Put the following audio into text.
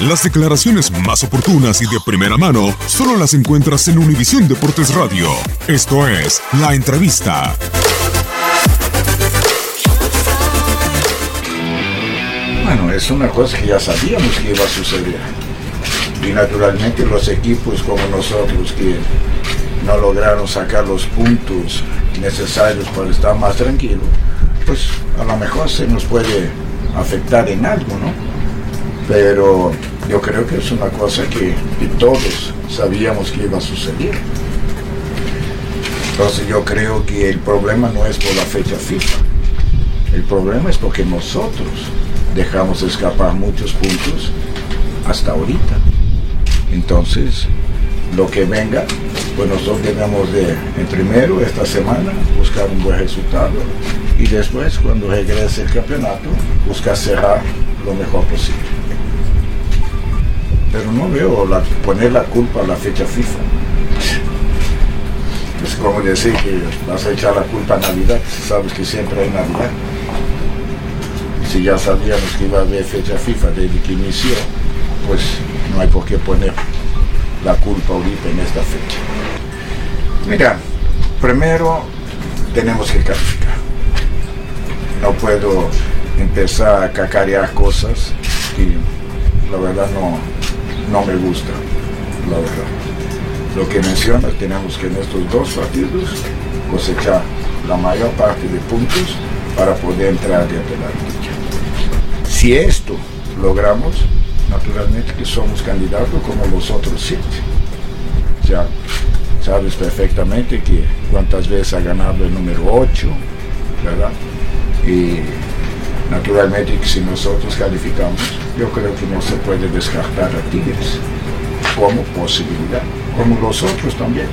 Las declaraciones más oportunas y de primera mano solo las encuentras en Univisión Deportes Radio. Esto es La Entrevista. Bueno, es una cosa que ya sabíamos que iba a suceder. Y naturalmente los equipos como nosotros que no lograron sacar los puntos necesarios para estar más tranquilos, pues a lo mejor se nos puede afectar en algo, ¿no? Pero yo creo que es una cosa que, todos sabíamos que iba a suceder. Entonces yo creo que el problema no es por la fecha FIFA. El problema es porque nosotros dejamos escapar muchos puntos hasta ahorita. Entonces, lo que venga, pues nosotros debemos de, en primero, esta semana, buscar un buen resultado y después, cuando regrese el campeonato, buscar cerrar lo mejor posible. Pero no veo poner la culpa a la fecha FIFA. Es como decir que vas a echar la culpa a Navidad, si sabes que siempre hay Navidad. Si ya sabíamos que iba a haber fecha FIFA desde que inició, pues no hay por qué poner la culpa ahorita en esta fecha. Mira, primero tenemos que calificar. No puedo empezar a cacarear cosas que la verdad no, no me gusta, la verdad. Lo que mencionas, tenemos que en estos dos partidos cosechar la mayor parte de puntos para poder entrar de la lucha. Si esto logramos, naturalmente que somos candidatos como los otros siete. Ya sabes perfectamente que cuántas veces ha ganado el número 8, ¿verdad? Y naturalmente si nosotros calificamos, yo creo que no se puede descartar a Tigres como posibilidad, como los otros también.